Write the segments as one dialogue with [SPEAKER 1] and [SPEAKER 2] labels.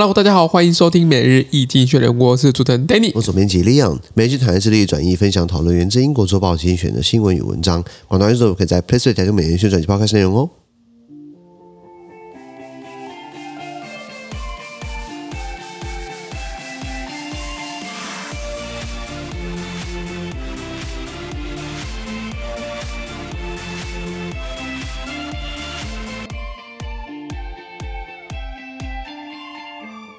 [SPEAKER 1] Hello，大家好，欢迎收听每日易经济学人，我是主持人 Danny，
[SPEAKER 2] 我是总编辑 Leon，每日团队致力转移分享讨论源自英国周报精选的新闻与文章，广大听众可以在 PressPlay 台中每日宣传及抛开内容哦。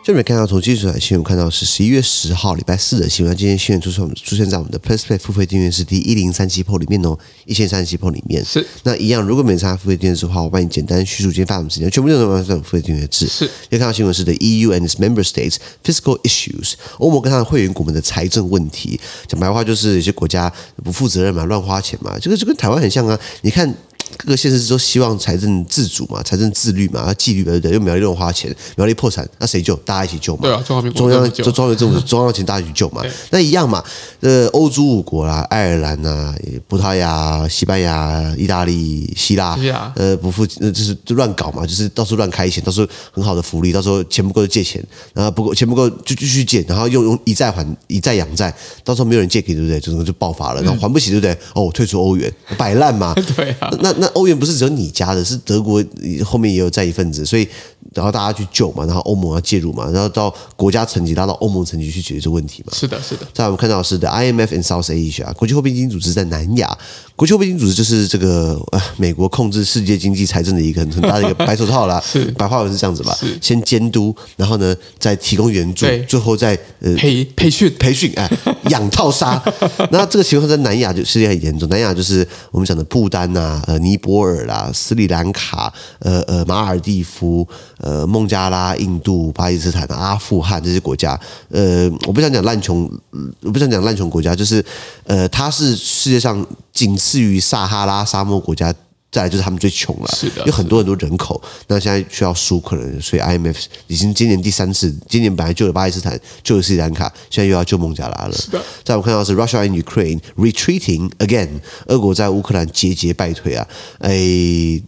[SPEAKER 2] 这边看到从技术台新闻看到是十一月十号礼拜四的新闻，今天新闻出现出现在我们的 plus play 付费订阅是第一零三七 po 里面哦，一千三十七 po 里面
[SPEAKER 1] 是
[SPEAKER 2] 那一样，如果没参加付费订阅制的话，我帮你简单叙述今天发生什么事情，全部内容都在付费订阅制。
[SPEAKER 1] 是，
[SPEAKER 2] 要看到新闻是的 EU and its member states fiscal issues，欧盟跟他的会员国们的财政问题，讲白话就是有些国家不负责任嘛，乱花钱嘛，这个就跟台湾很像啊，你看。各个县市都希望财政自主嘛，财政自律嘛，要纪律对不对？又苗栗乱花钱，苗栗破产，那谁救？大家一起救嘛。
[SPEAKER 1] 对啊，中央
[SPEAKER 2] 中央就中央政府中央 钱大家一起救嘛。那一样嘛，呃，欧洲五国啦，爱尔兰呐，葡萄牙、西班牙、意大利、希腊，呃，不负呃就是就乱搞嘛，就是到处乱开钱，到时候很好的福利，到时候钱不够就借钱，然后不够钱不够就继续借，然后用用以债还以债养债，到时候没有人借给，对不对？就就爆发了，然后还不起，对不对？哦，退出欧元，摆烂嘛。
[SPEAKER 1] 对啊，
[SPEAKER 2] 那那欧元不是只有你家的，是德国后面也有在一份子，所以然后大家去救嘛，然后欧盟要介入嘛，然后到国家层级拉到欧盟层级去解决这个问题嘛。
[SPEAKER 1] 是的，是的。
[SPEAKER 2] 在我们看到的是的 IMF in South Asia，国际货币基金组织在南亚。国际货币基金组织就是这个呃美国控制世界经济财政的一个很很大的一个白手套啦。
[SPEAKER 1] 是
[SPEAKER 2] 白话文是这样子吧？先监督，然后呢再提供援助，最后再呃
[SPEAKER 1] 培培训
[SPEAKER 2] 培训哎养套杀。那这个情况在南亚就世界很严重，南亚就是我们讲的不丹呐、呃尼尼泊尔啦、斯里兰卡、呃呃马尔蒂夫、呃孟加拉、印度、巴基斯坦、阿富汗这些国家。呃，我不想讲烂穷，我不想讲烂穷国家，就是呃它是世界上仅。次于撒哈拉沙漠国家，再来就是他们最穷了，
[SPEAKER 1] 是的，
[SPEAKER 2] 有很多很多人口。那现在需要输可能，所以 IMF 已经今年第三次，今年本来救了巴基斯坦，救了斯里兰卡，现在又要救孟加拉了。
[SPEAKER 1] 是的，
[SPEAKER 2] 在我看到是 Russia and Ukraine retreating again，俄国在乌克兰节节败退啊，哎。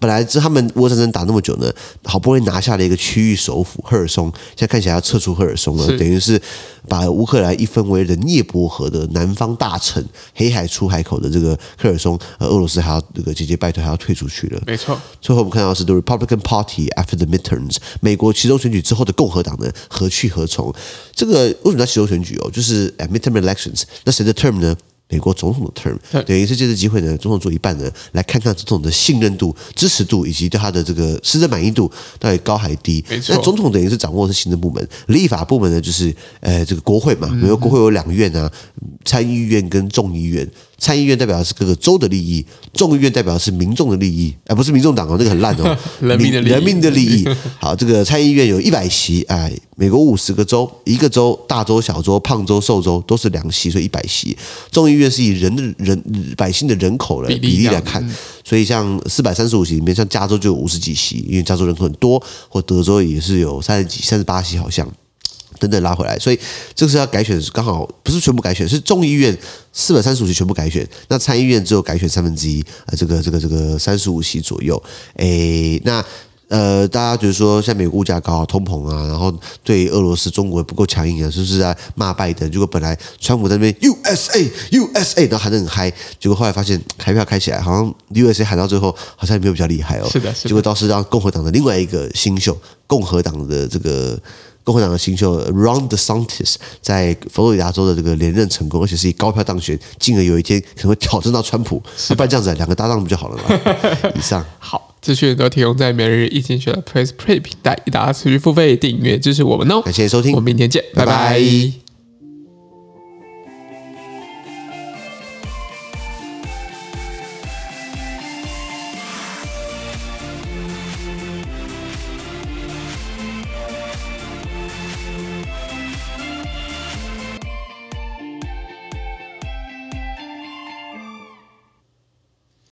[SPEAKER 2] 本来是他们俄乌战争打那么久呢，好不容易拿下了一个区域首府赫尔松，现在看起来要撤出赫尔松了，等于是把乌克兰一分为了涅伯河的南方大城，黑海出海口的这个赫尔松，呃，俄罗斯还要这个节节败退，还要退出去了。
[SPEAKER 1] 没错。
[SPEAKER 2] 最后我们看到是 The Republican Party after the midterms，美国其中选举之后的共和党呢何去何从？这个为什么叫其中选举哦？就是 midterm elections，那谁的 term 呢？美国总统的 term，等于是借这机会呢，总统做一半呢，来看看总统的信任度、支持度以及对他的这个施政满意度到底高还低。那总统等于是掌握的是行政部门，立法部门呢就是呃这个国会嘛，美国国会有两院啊，参议院跟众议院。参议院代表的是各个州的利益，众议院代表的是民众的利益，而不是民众党哦，那个很烂哦，
[SPEAKER 1] 人民的利益。
[SPEAKER 2] 人民的利益。好，这个参议院有一百席，哎，美国五十个州，一个州大州小州胖州瘦州都是两席，所以一百席。众议院是以人的人百姓的人口来比例来看，所以像四百三十五席里面，像加州就有五十几席，因为加州人口很多，或德州也是有三十几、三十八席好像。等等拉回来，所以这个是要改选，刚好不是全部改选，是众议院四百三十五席全部改选，那参议院只有改选三分之一，呃，这个这个这个三十五席左右。诶，那呃，大家觉得说，现在美国物价高、啊通膨啊，然后对俄罗斯、中国不够强硬啊，是不是在骂拜登？结果本来川普在那边 USA USA，然后喊得很嗨，结果后来发现开票开起来，好像 USA 喊到最后好像也没有比较厉害哦。
[SPEAKER 1] 是的，是的。
[SPEAKER 2] 结果倒是让共和党的另外一个新秀，共和党的这个。共和党的新秀 Ron DeSantis 在佛罗里达州的这个连任成功，而且是以高票当选，进而有一天可能会挑战到川普。那不然这样子，两个搭档不就好了吗？以上
[SPEAKER 1] 好，资讯都提供在每日一经济学的 PressPlay 平台，大家持续付费订阅支持我们哦。
[SPEAKER 2] 感谢收听，
[SPEAKER 1] 我们明天见，拜拜。拜拜。